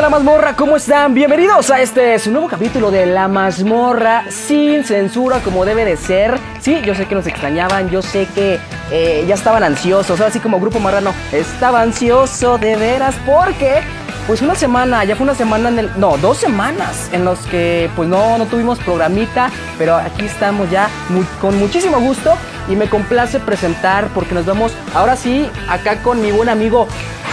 la mazmorra, ¿cómo están? Bienvenidos a este nuevo capítulo de La mazmorra sin censura como debe de ser. Sí, yo sé que nos extrañaban, yo sé que eh, ya estaban ansiosos, así como Grupo Marrano, estaba ansioso de veras porque pues una semana, ya fue una semana en el, no, dos semanas en los que pues no, no tuvimos programita, pero aquí estamos ya con muchísimo gusto y me complace presentar porque nos vemos ahora sí acá con mi buen amigo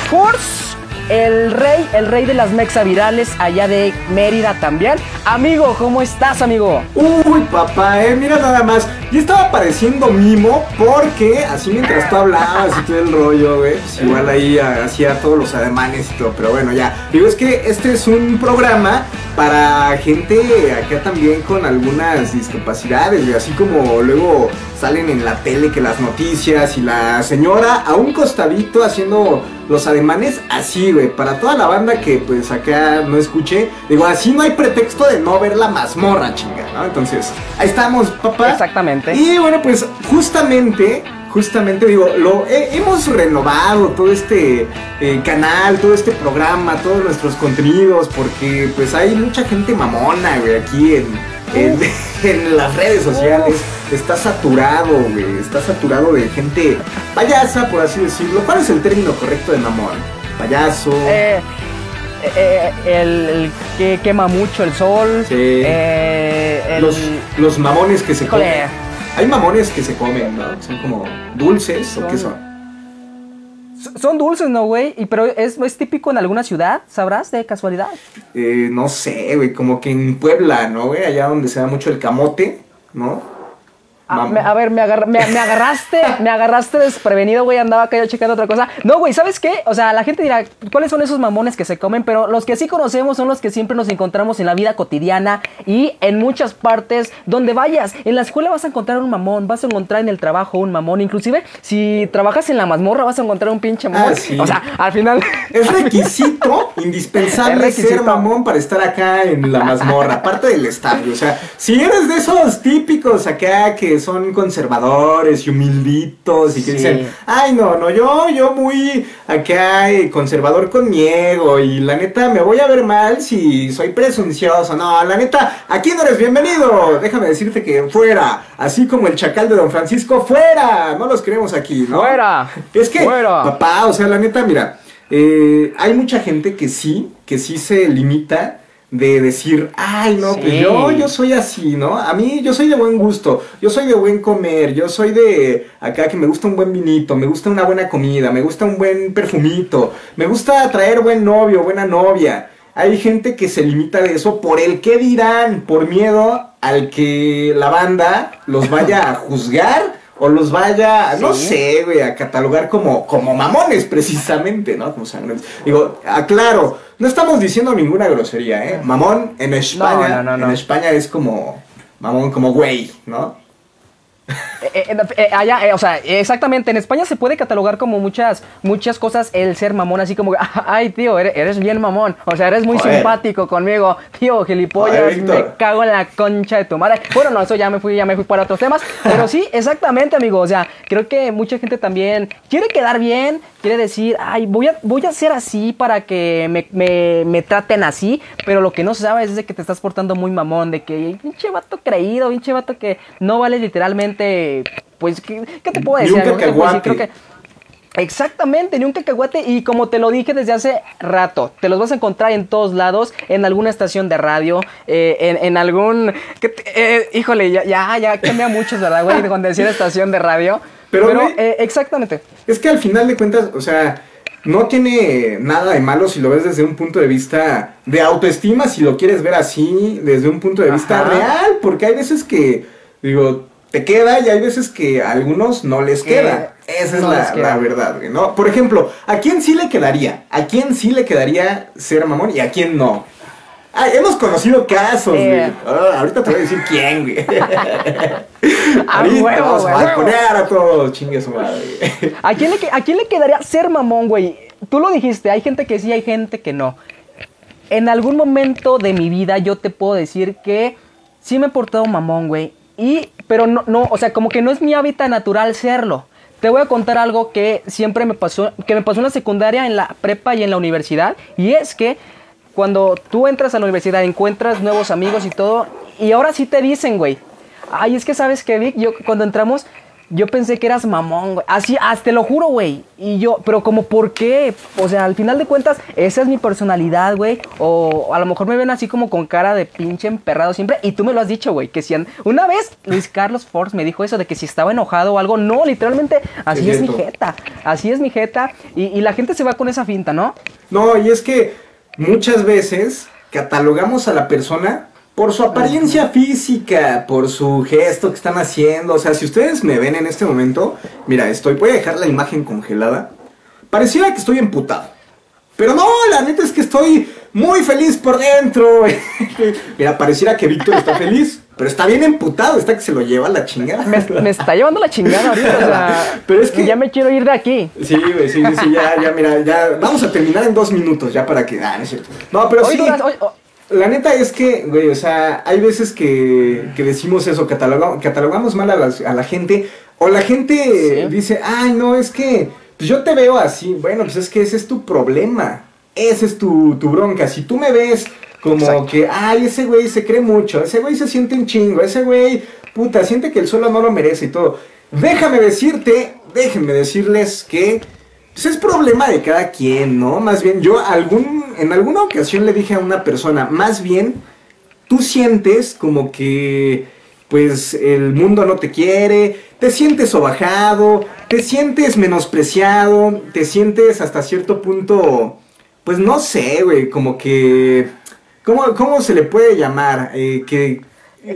Force el rey, el rey de las virales allá de Mérida también. Amigo, ¿cómo estás, amigo? Uy, papá, eh, mira nada más. Yo estaba pareciendo mimo porque así mientras tú hablabas y todo el rollo, güey, pues igual ahí hacía todos los ademanes y todo, pero bueno, ya. Digo, es que este es un programa para gente acá también con algunas discapacidades, y así como luego salen en la tele que las noticias y la señora a un costadito haciendo los ademanes así, güey, para toda la banda que pues acá no escuche, digo, así no hay pretexto de no ver la mazmorra, chinga, ¿no? Entonces, ahí estamos, papá. Exactamente. Y bueno, pues justamente justamente digo, lo hemos renovado todo este eh, canal, todo este programa, todos nuestros contenidos, porque pues hay mucha gente mamona, güey, aquí en, en, las redes sociales. Está saturado, güey, está saturado de gente payasa, por así decirlo. ¿Cuál es el término correcto de mamón? Payaso. Eh, eh, el, que quema mucho el sol. Sí. los, los mamones que se comen. Hay mamones que se comen, ¿no? Son como dulces o qué son. Son dulces, ¿no, güey? Pero es, es, típico en alguna ciudad, ¿sabrás de casualidad? Eh, no sé, güey, como que en Puebla, ¿no, güey? Allá donde se da mucho el camote, ¿no? Ah, a ver, me, agarraste, me agarraste desprevenido, güey. Andaba acá yo checando otra cosa. No, güey, ¿sabes qué? O sea, la gente dirá, ¿cuáles son esos mamones que se comen? Pero los que sí conocemos son los que siempre nos encontramos en la vida cotidiana y en muchas partes donde vayas. En la escuela vas a encontrar un mamón, vas a encontrar en el trabajo un mamón. Inclusive, si trabajas en la mazmorra, vas a encontrar un pinche mamón. Ah, o sea, al final. Es requisito indispensable ser mamón para estar acá en la mazmorra, aparte del estadio. O sea, si eres de esos típicos acá que son conservadores y humilditos y que dicen, ay no, no, yo, yo muy acá eh, conservador con mi ego y la neta me voy a ver mal si soy presuncioso, no, la neta, aquí no eres bienvenido, déjame decirte que fuera, así como el chacal de Don Francisco, fuera, no los queremos aquí, ¿no? Fuera. Es que, papá, o sea, la neta, mira, eh, hay mucha gente que sí, que sí se limita de decir, ay, no, pues yo, yo soy así, ¿no? A mí yo soy de buen gusto, yo soy de buen comer, yo soy de acá que me gusta un buen vinito, me gusta una buena comida, me gusta un buen perfumito, me gusta traer buen novio, buena novia. Hay gente que se limita de eso por el que dirán, por miedo al que la banda los vaya a juzgar o los vaya, no sé, güey, a catalogar como, como mamones precisamente, ¿no? Como sangres. Digo, aclaro, no estamos diciendo ninguna grosería, ¿eh? Mamón en España, en España es como mamón, como güey, ¿no? Eh, eh, eh, allá, o sea, exactamente, en España se puede catalogar como muchas, muchas cosas el ser mamón, así como, ay, tío, eres, bien mamón, o sea, eres muy simpático conmigo, tío, gilipollas, me cago en la concha de tu madre. Bueno, no, eso ya me fui, ya me fui para otros temas, pero sí, exactamente, amigo, o sea, creo que mucha gente también quiere quedar bien, quiere decir, ay, voy a, voy a ser así para que me, me, traten así, pero lo que no se sabe es de que te estás portando muy mamón, de que pinche vato creído, pinche vato que no vale literalmente, pues, ¿qué, te puedo decir? creo que Exactamente, ni un cacahuate. Y como te lo dije desde hace rato, te los vas a encontrar en todos lados, en alguna estación de radio, eh, en, algún. Eh, híjole, ya, ya, ya cambia mucho, ¿verdad, güey? Cuando decía estación de radio. Pero, eh, exactamente. Es que al final de cuentas, o sea, no tiene nada de malo si lo ves desde un punto de vista de autoestima, si lo quieres ver así, desde un punto de vista real, porque hay veces que, digo, te queda y hay veces que a algunos no les queda. Esa es la, verdad, ¿no? Por ejemplo, ¿a quién sí le quedaría? ¿A quién sí le quedaría ser mamón y a quién no? hemos conocido casos, güey. Eh. Ah, ahorita te voy a decir quién, güey. ahorita vamos a poner a todos, chingue su madre. ¿A quién, le, ¿A quién le quedaría ser mamón, güey? Tú lo dijiste, hay gente que sí, hay gente que no. En algún momento de mi vida yo te puedo decir que sí me he portado mamón, güey. Y, pero no, no, o sea, como que no es mi hábitat natural serlo. Te voy a contar algo que siempre me pasó, que me pasó en la secundaria, en la prepa y en la universidad. Y es que cuando tú entras a la universidad, encuentras nuevos amigos y todo, y ahora sí te dicen, güey, ay, es que sabes que Vic, yo cuando entramos, yo pensé que eras mamón, güey. Así, hasta te lo juro, güey. Y yo, pero como, ¿por qué? O sea, al final de cuentas, esa es mi personalidad, güey. O a lo mejor me ven así como con cara de pinche emperrado siempre. Y tú me lo has dicho, güey. Que si una vez Luis Carlos Force me dijo eso de que si estaba enojado o algo. No, literalmente, así es, mi jeta. Así es mi jeta. Y, y la gente se va con esa finta, ¿no? No, y es que muchas veces catalogamos a la persona por su apariencia física, por su gesto que están haciendo. O sea, si ustedes me ven en este momento, mira, estoy, voy a dejar la imagen congelada. Pareciera que estoy emputado. Pero no, la neta es que estoy muy feliz por dentro. mira, pareciera que Víctor está feliz. Pero está bien emputado, está que se lo lleva la chingada. Me, está llevando la chingada ahorita, o sea. Pero es que. Ya me quiero ir de aquí. Sí, güey, sí, sí, ya, ya, mira, ya. Vamos a terminar en dos minutos, ya para que. Ah, no es cierto. No, pero sí. La neta es que, güey, o sea, hay veces que, que decimos eso, catalogamos, catalogamos mal a, a, la gente, o la gente dice, ay, no, es que, pues yo te veo así, bueno, pues es que ese es tu problema, ese es tu, tu bronca, si tú me ves como que, ay, ese güey se cree mucho, ese güey se siente un chingo, ese güey, puta, siente que el suelo no lo merece y todo, déjame decirte, déjenme decirles que pues es problema de cada quien, ¿no? Más bien, yo algún, en alguna ocasión le dije a una persona, más bien, tú sientes como que, pues, el mundo no te quiere, te sientes sobajado, te sientes menospreciado, te sientes hasta cierto punto, pues no sé, güey, como que, ¿cómo, cómo se le puede llamar? Eh, que...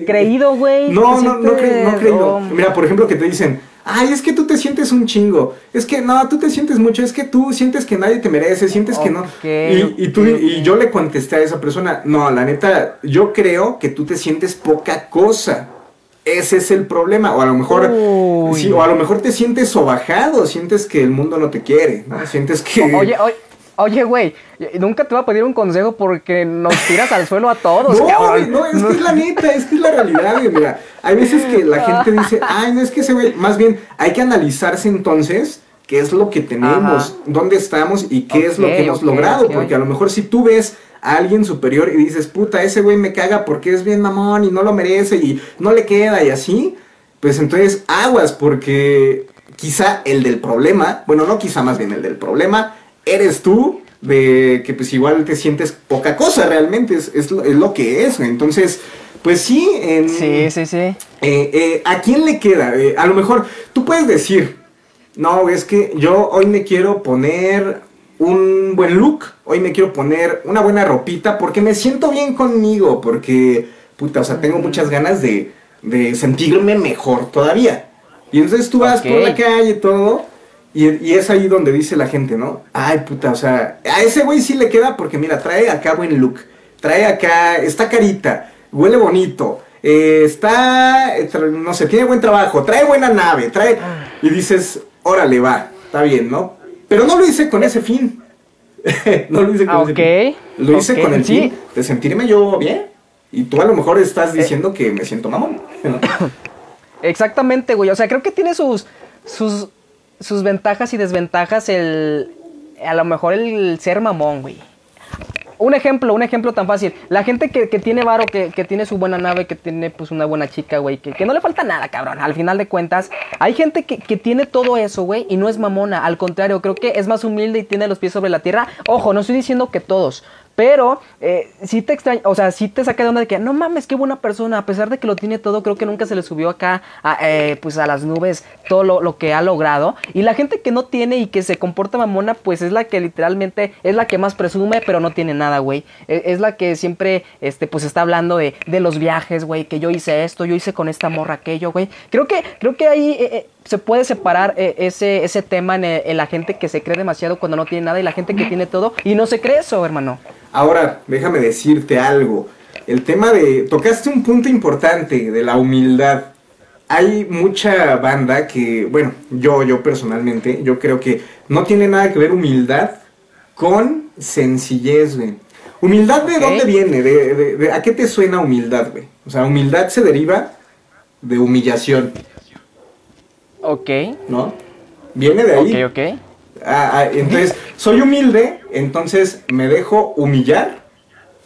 Creído, güey. No, no, no, no, creído. Mira, por ejemplo, que te dicen, Ay, es que tú te sientes un chingo. Es que no, tú te sientes mucho. Es que tú sientes que nadie te merece. Sientes que no. Y, tú, y yo le contesté a esa persona: No, la neta, yo creo que tú te sientes poca cosa. Ese es el problema. O a lo mejor. Sí, o a lo mejor te sientes sobajado. Sientes que el mundo no te quiere. ¿no? Sientes que. Oye, oye. Oye, güey, nunca te voy a pedir un consejo porque nos tiras al suelo a todos. No, no, es que es la neta, es que es la realidad, güey. Mira, hay veces que la gente dice, ay, no es que se ve. Más bien, hay que analizarse entonces qué es lo que tenemos, dónde estamos y qué es lo que hemos logrado. porque a lo mejor si tú ves a alguien superior y dices, puta, ese güey me caga porque es bien mamón y no lo merece y no le queda y así, pues entonces aguas porque quizá el del problema, bueno, no quizá más bien el del problema eres tú, de que pues igual te sientes poca cosa realmente, es, lo, que es, entonces... Pues sí, en, sí, sí, sí. Eh, eh, ¿A quién le queda? Eh, a lo mejor tú puedes decir, no, es que yo hoy me quiero poner un buen look, hoy me quiero poner una buena ropita porque me siento bien conmigo, porque, puta, o sea, tengo muchas ganas de, de sentirme mejor todavía. Y entonces tú vas por la calle y todo, y, es ahí donde dice la gente, ¿no? Ay, puta, o sea, a ese güey sí le queda porque mira, trae acá buen look, trae acá, está carita, huele bonito, eh, está, no sé, tiene buen trabajo, trae buena nave, trae... Y dices, órale, va, está bien, ¿no? Pero no lo hice con ese fin. no lo hice con ese fin. Lo hice con el fin de sentirme yo bien. Y tú a lo mejor estás eh. diciendo que me siento mamón. Exactamente, güey. O sea, creo que tiene sus, sus sus ventajas y desventajas el a lo mejor el ser mamón, güey. Un ejemplo, un ejemplo tan fácil. La gente que, tiene varo, que, tiene su buena nave, que tiene pues una buena chica, güey, que, que, no le falta nada, cabrón. Al final de cuentas, hay gente que, que tiene todo eso, güey, y no es mamona. Al contrario, creo que es más humilde y tiene los pies sobre la tierra. Ojo, no estoy diciendo que todos. Pero eh, sí te extraña, o sea, sí te saca de onda de que no mames, qué buena persona, a pesar de que lo tiene todo, creo que nunca se le subió acá a, eh, pues a las nubes todo lo, que ha logrado. Y la gente que no tiene y que se comporta mamona, pues es la que literalmente es la que más presume, pero no tiene nada, güey. E, es, la que siempre, este, pues está hablando de, de los viajes, güey, que yo hice esto, yo hice con esta morra aquello, güey. Creo que, creo que ahí eh, se puede separar ese, ese tema en, en la gente que se cree demasiado cuando no tiene nada y la gente que tiene todo y no se cree eso, hermano. Ahora, déjame decirte algo. El tema de... Tocaste un punto importante de la humildad. Hay mucha banda que, bueno, yo, yo personalmente, yo creo que no tiene nada que ver humildad con sencillez, güey. ¿Humildad de dónde viene? De, ¿A qué te suena humildad, güey? O sea, humildad se deriva de humillación. Ok. ¿No? Viene de ahí. Ok, ok. Ah, ah, entonces, soy humilde, entonces me dejo humillar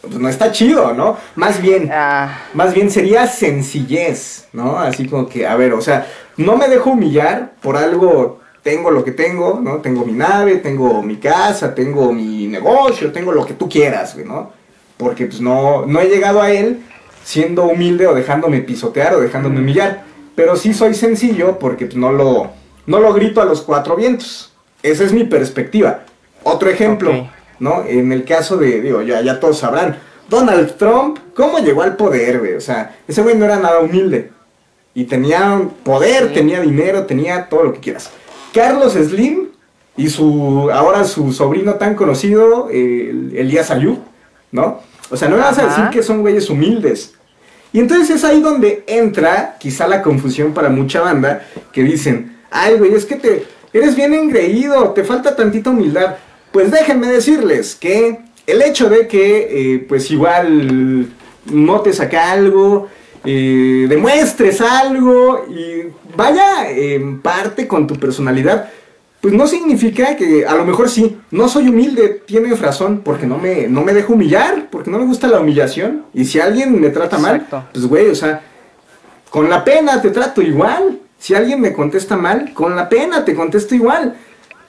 pues no está chido, ¿no? Más bien, Ah, más bien sería sencillez, ¿no? Así como que, a ver, o sea, no me dejo humillar por algo, tengo lo que tengo, ¿no? Tengo mi nave, tengo mi casa, tengo mi negocio, tengo lo que tú quieras, güey, ¿no? Porque pues no, no he llegado a él siendo humilde o dejándome pisotear o dejándome humillar. Pero sí soy sencillo porque pues, no, lo, no lo grito a los cuatro vientos. Esa es mi perspectiva. Otro ejemplo. ¿no? En el caso de, digo, ya, ya todos sabrán, Donald Trump, ¿cómo llegó al poder, güey? O sea, ese güey no era nada humilde. Y tenía poder, Sí. tenía dinero, tenía todo lo que quieras. Carlos Slim y su, ahora su sobrino tan conocido, eh, Elías Ayub, ¿no? O sea, no me vas a decir que son güeyes humildes. Y entonces es ahí donde entra quizá la confusión para mucha banda que dicen, ay güey, es que te eres bien engreído, te falta tantita humildad. Pues déjenme decirles que el hecho de que eh, pues igual notes acá algo, eh, demuestres algo y vaya en parte con tu personalidad, pues no significa que a lo mejor sí, no soy humilde, tienes razón, porque no me, no me dejo humillar, porque no me gusta la humillación. Y si alguien me trata Exacto. mal, pues güey, o sea, con la pena te trato igual. Si alguien me contesta mal, con la pena te contesto igual.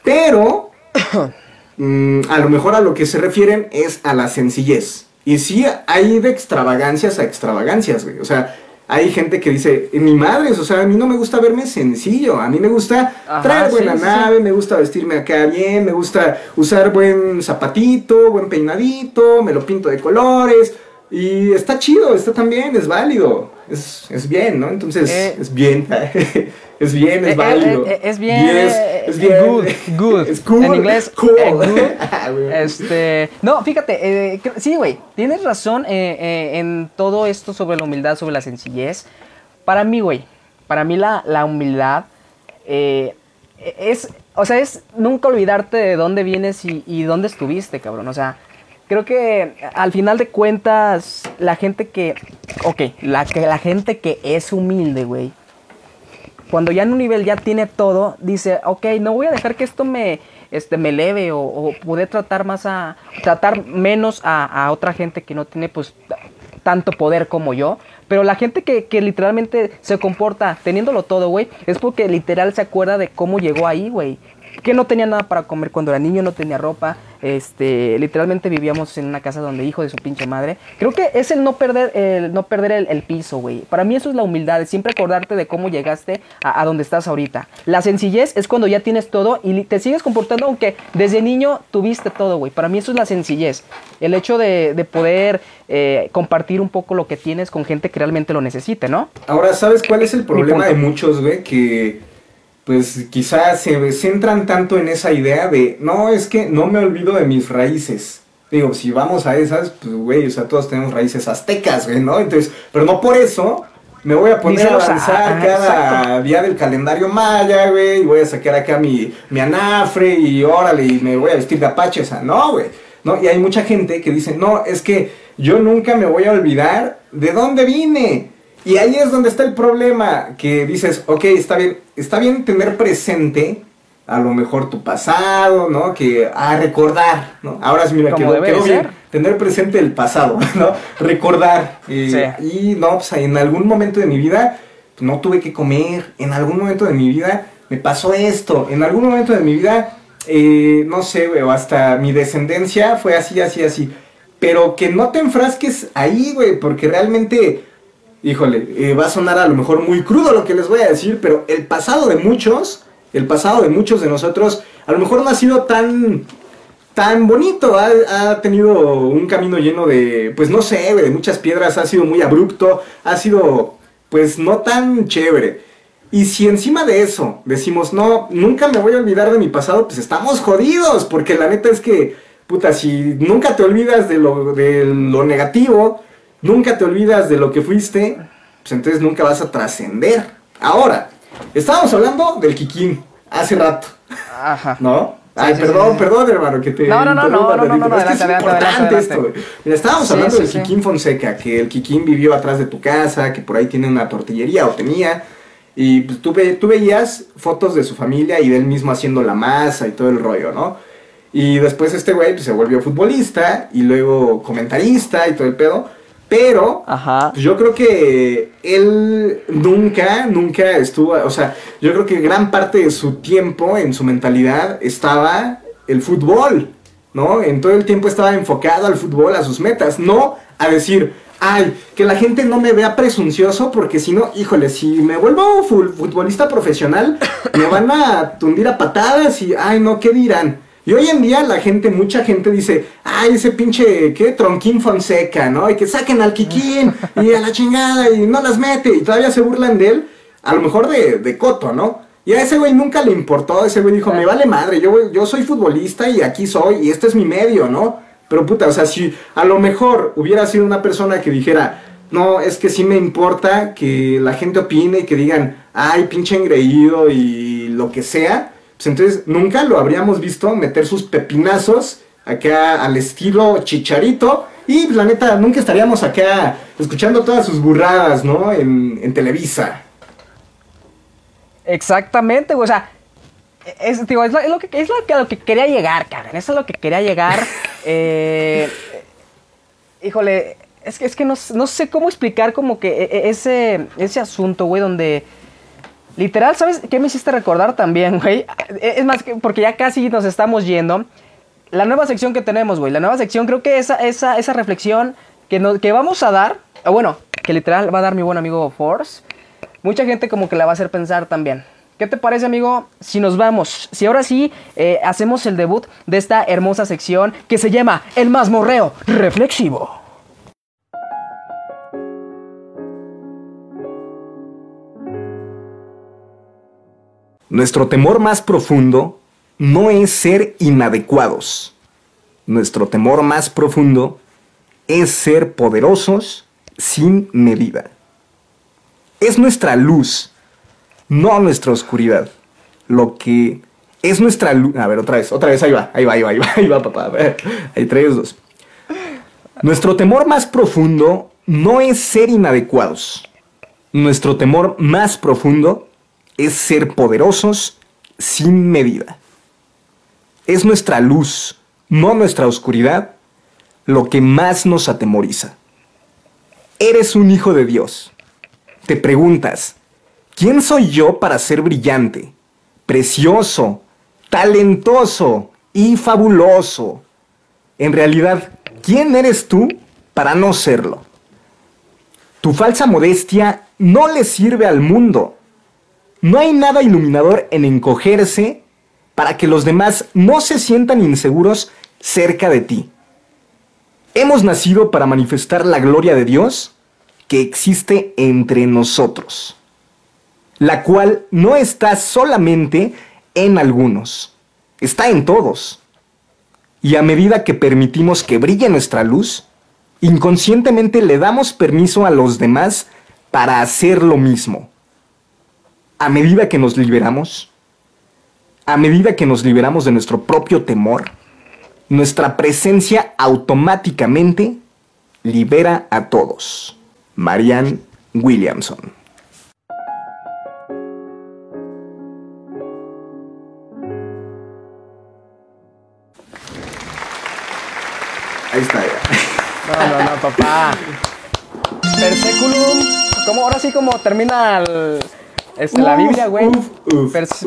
Pero, mm, a lo mejor a lo que se refieren es a la sencillez. Y sí, hay de extravagancias a extravagancias, güey. O sea, hay gente que dice, mi madre, o sea, a mí no me gusta verme sencillo. A mí me gusta Ajá, traer buena sí, sí, sí. nave, me gusta vestirme acá bien, me gusta usar buen zapatito, buen peinadito, me lo pinto de colores. Y está chido, está también, es válido. Es, es bien, ¿no? Entonces, Eh. es bien. es bien, es Eh, eh, válido. eh, es bien, Yes, es bien. good, good. Es cool. En inglés, cool. good. Ah. Este, no, fíjate, eh, sí, güey, tienes razón en todo esto sobre la humildad, sobre la sencillez. Para mí, güey, para mí la, la humildad es, o sea, es nunca olvidarte de dónde vienes y, y dónde estuviste, cabrón. O sea, creo que al final de cuentas, la gente que, ok, la, que, la gente que es humilde, güey, cuando ya en un nivel ya tiene todo, dice, ok, no voy a dejar que esto me, este, me eleve o, o tratar más a, tratar menos a, a otra gente que no tiene pues tanto poder como yo. Pero la gente que, que literalmente se comporta teniéndolo todo, güey, es porque literal se acuerda de cómo llegó ahí, güey. Que no tenía nada para comer cuando era niño, no tenía ropa, este, literalmente vivíamos en una casa donde hijo de su pinche madre. Creo que es el no perder el, no perder el, el piso, güey. Para mí eso es la humildad, es siempre acordarte de cómo llegaste a, a donde estás ahorita. La sencillez es cuando ya tienes todo y te sigues comportando aunque desde niño tuviste todo, güey. Para mí eso es la sencillez. El hecho de, de poder eh, compartir un poco lo que tienes con gente que realmente lo necesite, ¿no? Ahora, ¿sabes cuál es el problema de muchos, güey? Que pues quizás se centran tanto en esa idea de, no, es que no me olvido de mis raíces. Digo, si vamos a esas, pues, güey, o sea, todos tenemos raíces aztecas, güey, ¿no? Entonces, pero no por eso me voy a poner a avanzar ajá, cada exacto. día del calendario maya, güey, y voy a sacar acá mi, mi anafre y órale, y me voy a vestir de apache, o sea, no, güey. ¿no? Y hay mucha gente que dice, no, es que yo nunca me voy a olvidar de dónde vine. Y ahí es donde está el problema, que dices, ok, está bien, está bien tener presente a lo mejor tu pasado, ¿no? Que a recordar, ¿no? Ahora sí, mira, quedó, quedó bien. Tener presente el pasado, ¿no? Recordar. eh, Y no, pues en algún momento de mi vida no tuve que comer, en algún momento de mi vida me pasó esto, en algún momento de mi vida, eh, no sé, güey, o hasta mi descendencia fue así, así, así. Pero que no te enfrasques ahí, güey, porque realmente, híjole, eh, va a sonar a lo mejor muy crudo lo que les voy a decir, pero el pasado de muchos, el pasado de muchos de nosotros, a lo mejor no ha sido tan tan bonito, ha, ha tenido un camino lleno de, pues no sé, de muchas piedras, ha sido muy abrupto, ha sido, pues no tan chévere. Y si encima de eso decimos, no, nunca me voy a olvidar de mi pasado, pues estamos jodidos, porque la neta es que, puta, si nunca te olvidas de lo, de lo negativo, nunca te olvidas de lo que fuiste, pues entonces nunca vas a trascender. Ahora, estábamos hablando del Kikín hace rato, Ajá. ¿no? Ay, sí, perdón, sí, sí. perdón, hermano, que te No, no, no, no, no, no, no, pero es que es importante adelante, esto. Mira, estábamos hablando del. Kikín Fonseca, que el Kikín vivió atrás de tu casa, que por ahí tiene una tortillería o tenía, y pues, tú, ve- tú veías fotos de su familia y de él mismo haciendo la masa y todo el rollo, ¿no? Y después este güey pues, se volvió futbolista y luego comentarista y todo el pedo. Pero Ajá. yo creo que él nunca, nunca estuvo, o sea, yo creo que gran parte de su tiempo, en su mentalidad, estaba el fútbol, ¿no? En todo el tiempo estaba enfocado al fútbol, a sus metas, no a decir, ay, que la gente no me vea presuncioso porque si no, híjole, si me vuelvo fu- futbolista profesional, me van a tundir a patadas y, ay, no, ¿qué dirán? Y hoy en día la gente, mucha gente dice, ay, ese pinche, ¿qué? Tronquín Fonseca, ¿no? Y que saquen al Kikín y a la chingada y no las mete y todavía se burlan de él, a lo mejor de, de Coto, ¿no? Y a ese güey nunca le importó, ese güey dijo, me vale madre, yo, yo soy futbolista y aquí soy y este es mi medio, ¿no? Pero puta, o sea, si a lo mejor hubiera sido una persona que dijera, no, es que sí me importa que la gente opine y que digan, ay, pinche engreído y lo que sea, pues entonces nunca lo habríamos visto meter sus pepinazos acá al estilo chicharito y pues, la neta nunca estaríamos acá escuchando todas sus burradas, ¿no? En, en Televisa. Exactamente, güey. O sea, es, digo, es, lo, es lo que, es lo que, a lo que quería llegar, cabrón. Eso es lo que quería llegar. Eh, híjole, es que, es que no, no sé cómo explicar como que e- e- ese, ese asunto, güey, donde... Literal, ¿sabes qué me hiciste recordar también, güey? E, Es más, que porque ya casi nos estamos yendo. La nueva sección que tenemos, güey. La nueva sección, creo que esa, esa, esa reflexión que, que vamos a dar, bueno, que literal va a dar mi buen amigo Force, mucha gente como que la va a hacer pensar también. ¿Qué te parece, amigo? Si nos vamos, si ahora sí eh, hacemos el debut de esta hermosa sección que se llama El Mazmorreo Reflexivo. Nuestro temor más profundo no es ser inadecuados. Nuestro temor más profundo es ser poderosos sin medida. Es nuestra luz, no nuestra oscuridad. Lo que es nuestra luz. A ver, otra vez, otra vez, ahí va, ahí va, ahí va, ahí va, ahí va, papá. Ahí tres, dos. Nuestro temor más profundo no es ser inadecuados. Nuestro temor más profundo es ser poderosos sin medida. Es nuestra luz, no nuestra oscuridad, lo que más nos atemoriza. Eres un hijo de Dios. Te preguntas, ¿quién soy yo para ser brillante, precioso, talentoso y fabuloso? En realidad, ¿quién eres tú para no serlo? Tu falsa modestia no le sirve al mundo. No hay nada iluminador en encogerse para que los demás no se sientan inseguros cerca de ti. Hemos nacido para manifestar la gloria de Dios que existe entre nosotros, la cual no está solamente en algunos, está en todos. Y a medida que permitimos que brille nuestra luz, inconscientemente le damos permiso a los demás para hacer lo mismo. A medida que nos liberamos, a medida que nos liberamos de nuestro propio temor, nuestra presencia automáticamente libera a todos. Marianne Williamson. Ahí está ya. No, no, no, papá. Perseculum. ¿Cómo? Ahora sí como termina el- este, la Biblia, güey.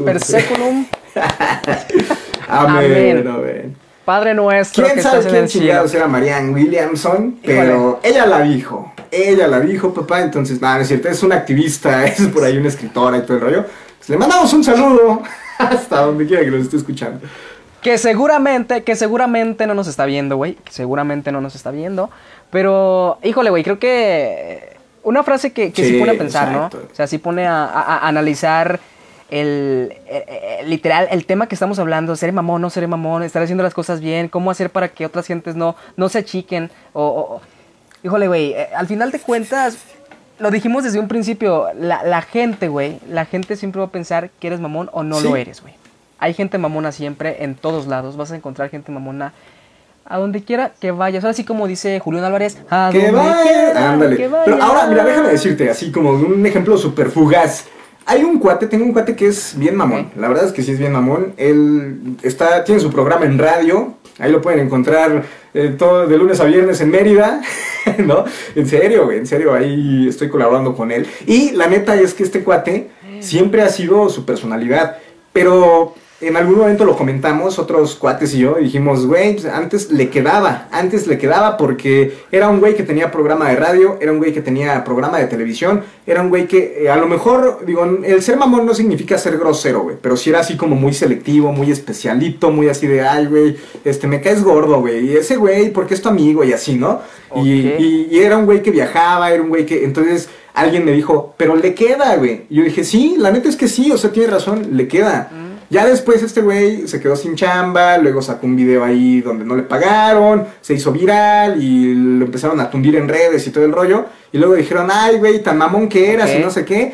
Perseculum. Amén, Amén. amén. Padre nuestro que ¿Quién estás sabe en quién chingados era Marianne Williamson? Pero ella la dijo. Ella la dijo, papá. Entonces, nada, no es cierto. Es una activista, es por ahí una escritora y todo el rollo. Pues le mandamos un saludo hasta donde quiera que nos esté escuchando. Que seguramente, que seguramente no nos está viendo, güey. Que seguramente no nos está viendo. Pero, híjole, güey, creo que una frase que, que sí, Sí, pone a pensar, exacto. ¿no? O sea, sí pone a, a- a analizar el, eh, eh, literal, el tema que estamos hablando, ser mamón, no ser mamón, estar haciendo las cosas bien, cómo hacer para que otras gentes no, no se achiquen. O, o- o- híjole, güey, eh, al final de cuentas, lo dijimos desde un principio, la, la gente, güey, la gente siempre va a pensar que eres mamón o no Sí. lo eres, güey. Hay gente mamona siempre, en todos lados, vas a encontrar gente mamona a donde quiera que vayas. Ahora sí como dice Julián Álvarez, a Que donde vaya. quiera Ándale. que Pero ahora, mira, déjame decirte, así como un ejemplo súper fugaz. hay un cuate, tengo un cuate que es bien mamón. La verdad es que sí es bien mamón. Él está, tiene su programa en radio. Ahí lo pueden encontrar eh, todo de lunes a viernes en Mérida. ¿No? En serio, güey, en serio, ahí estoy colaborando con él. Y la neta es que este cuate siempre ha sido su personalidad. Pero en algún momento lo comentamos, otros cuates y yo, y dijimos, güey, pues, antes le quedaba, antes le quedaba porque era un güey que tenía programa de radio, era un güey que tenía programa de televisión, era un güey que eh, a lo mejor, digo, el ser mamón no significa ser grosero, güey, pero sí era así como muy selectivo, muy especialito, muy así de, ay, güey, este, me caes gordo, güey, y ese güey, porque es tu amigo y así, ¿no? Y, y era un güey que viajaba, era un güey que, entonces alguien me dijo, pero le queda, güey. Y yo dije, sí, la neta es que sí, o sea, tiene razón, le queda. Mm. Ya después este güey se quedó sin chamba, luego sacó un video ahí donde no le pagaron, se hizo viral y lo empezaron a tundir en redes y todo el rollo. Y luego dijeron, ay, güey, tan mamón que eras y no sé qué.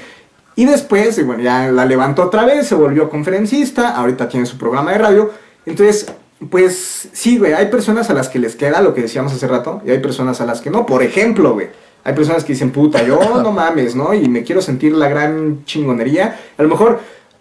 Y después, bueno, ya la levantó otra vez, se volvió conferencista, ahorita tiene su programa de radio. Entonces, pues sí, güey, hay personas a las que les queda lo que decíamos hace rato y hay personas a las que no. Por ejemplo, güey, hay personas que dicen, puta, yo no mames, ¿no? Y me quiero sentir la gran chingonería. A lo mejor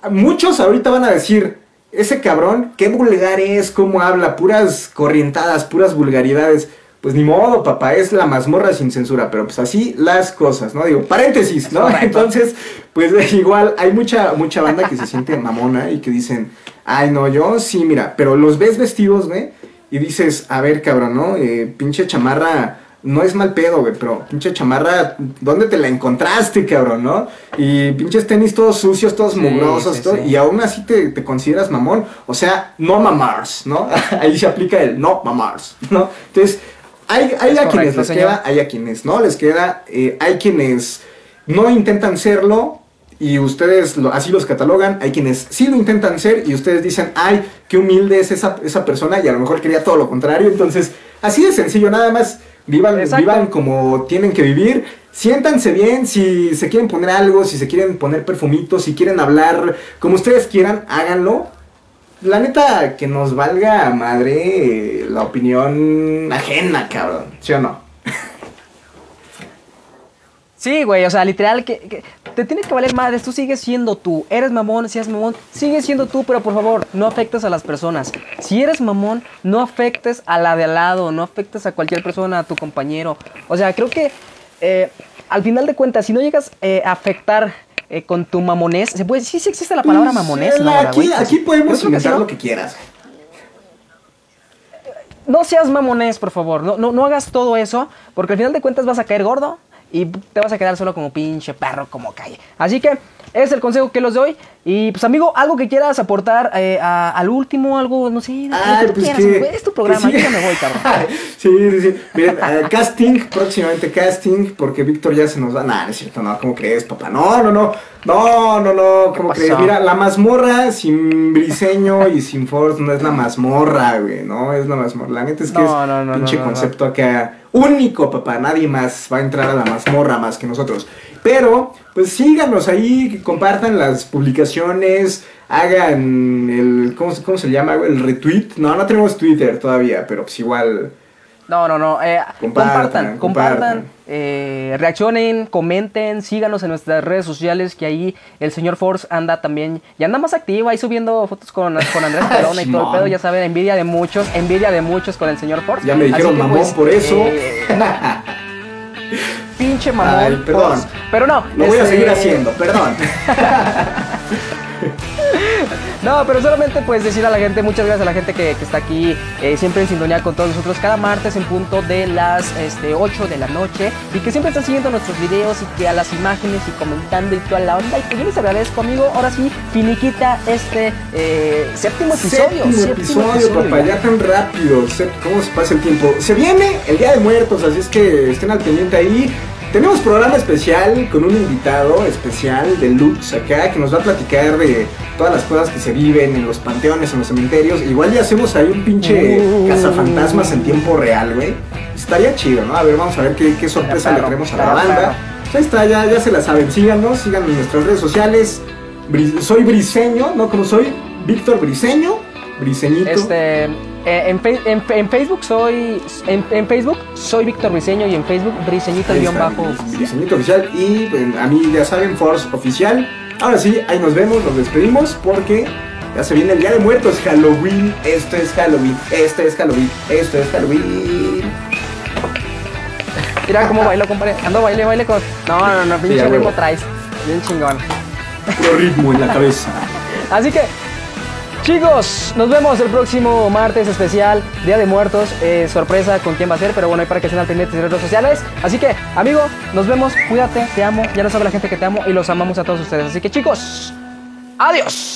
muchos ahorita van a decir, ese cabrón, qué vulgar es, cómo habla, puras corrientadas, puras vulgaridades. Pues ni modo, papá, es la mazmorra sin censura, pero pues así las cosas, ¿no? Digo, paréntesis, ¿no? Entonces, pues igual hay mucha, mucha banda que se siente mamona y que dicen, ay, no, yo sí, mira, pero los ves vestidos, ¿ve? Y dices, a ver, cabrón, ¿no? Eh, pinche chamarra no es mal pedo, güey, pero pinche chamarra, ¿dónde te la encontraste, cabrón, no? Y pinches tenis todos sucios, todos mugrosos, y aún así te, consideras mamón. O sea, no mamars, ¿no? Ahí se aplica el no mamars, ¿no? Entonces, hay, hay a quienes les queda, hay a quienes no les queda, eh, hay quienes no intentan serlo, y ustedes así los catalogan, hay quienes sí lo intentan ser y ustedes dicen, ay, qué humilde es esa, esa persona y a lo mejor quería todo lo contrario, entonces así de sencillo, nada más Vivan, vivan como tienen que vivir. Siéntanse bien, si se quieren poner algo, si se quieren poner perfumitos, si quieren hablar, como ustedes quieran, háganlo. La neta, que nos valga madre la opinión ajena, cabrón. ¿Sí o no? Sí, güey, o sea, literal, que, te tiene que valer madres, tú sigues siendo tú. Eres mamón, si eres mamón, sigues siendo tú, pero por favor, no afectes a las personas. Si eres mamón, no afectes a la de al lado, no afectes a cualquier persona, a tu compañero. O sea, creo que eh, al final de cuentas, si no llegas eh, a afectar eh, con tu mamonés, ¿se puede, sí, sí existe la palabra pues, mamonés, Aquí, aquí podemos inventar lo que quieras. No seas mamonés, por favor. No, no, no hagas todo eso, porque al final de cuentas vas a caer gordo y te vas a quedar solo como pinche perro, como calle. Así que es el consejo que los doy. Y pues amigo, algo que quieras aportar eh, al último, algo, no sé, ah, que pues quieras, es tu programa, yo ya me voy, cabrón. sí, sí, sí. Miren, eh, casting, próximamente casting, porque Víctor ya se nos va. Nah, es cierto, no, ¿cómo crees, papá? No, no, no. No, no, no, ¿cómo crees? Mira, la mazmorra sin briseño y sin Force no es la mazmorra, güey, no es la mazmorra. La neta es que es no, pinche concepto acá único, papá. Nadie más va a entrar a la mazmorra más que nosotros. Pero, pues síganos ahí, compartan las publicaciones, hagan el. ¿Cómo, cómo se llama, El retweet. No, no tenemos Twitter todavía, pero pues igual no, no, no. Eh, compartan, compartan, eh, reaccionen, comenten, síganos en nuestras redes sociales, que ahí el señor Force anda también, y anda más activo, ahí subiendo fotos con, con Andrés Perona y todo el pedo, ya saben, envidia de muchos, envidia de muchos con el señor Force. Ya me dijeron mamón pues, por eso. Eh, pinche mamón. Ay, perdón. pero no. Lo voy a seguir este, haciendo, perdón. No, pero solamente pues decir a la gente, muchas gracias a la gente que, está aquí eh, siempre en sintonía con todos nosotros cada martes en punto de las este, 8 de la noche y que siempre están siguiendo nuestros videos y que a las imágenes y comentando y toda la onda y que yo les agradezco amigo, ahora sí, finiquita este eh, séptimo episodio. Séptimo, episodio, papá, ya tan rápido, cómo se pasa el tiempo. Se viene el Día de Muertos, así es que estén al pendiente ahí. Tenemos programa especial con un invitado especial de Lux acá que nos va a platicar de todas las cosas que se viven en los panteones, en los cementerios. Igual ya hacemos ahí un pinche uh. cazafantasmas en tiempo real, güey. Estaría chido, ¿no? A ver, vamos a ver qué, sorpresa le traemos a la banda. Ya está, ya, ya se la saben. Síganos, síganos en nuestras redes sociales. soy Briseño, ¿no? Como soy Víctor Briseño. Briseñito. Este Eh, en, en- en Facebook soy. En, en Facebook soy Víctor Briseño y en Facebook Briseñito guion bajo. mi diseñito oficial y pues, a mí ya saben, Force oficial. Ahora sí, ahí nos vemos, nos despedimos porque ya se viene el Día de Muertos, Halloween. Esto es Halloween, esto es Halloween, esto es Halloween. Mira cómo bailo, compadre. Ando baile, baile con. No, no, no, pinche ritmo traes. Bien chingón. Puro ritmo en la cabeza. Así que, chicos, nos vemos el próximo martes especial, Día de Muertos. Eh, sorpresa con quién va a ser, pero bueno, hay para que estén al pendiente de redes sociales. Así que, amigo, nos vemos, cuídate, te amo. Ya lo sabe la gente que te amo y los amamos a todos ustedes. Así que, chicos, adiós.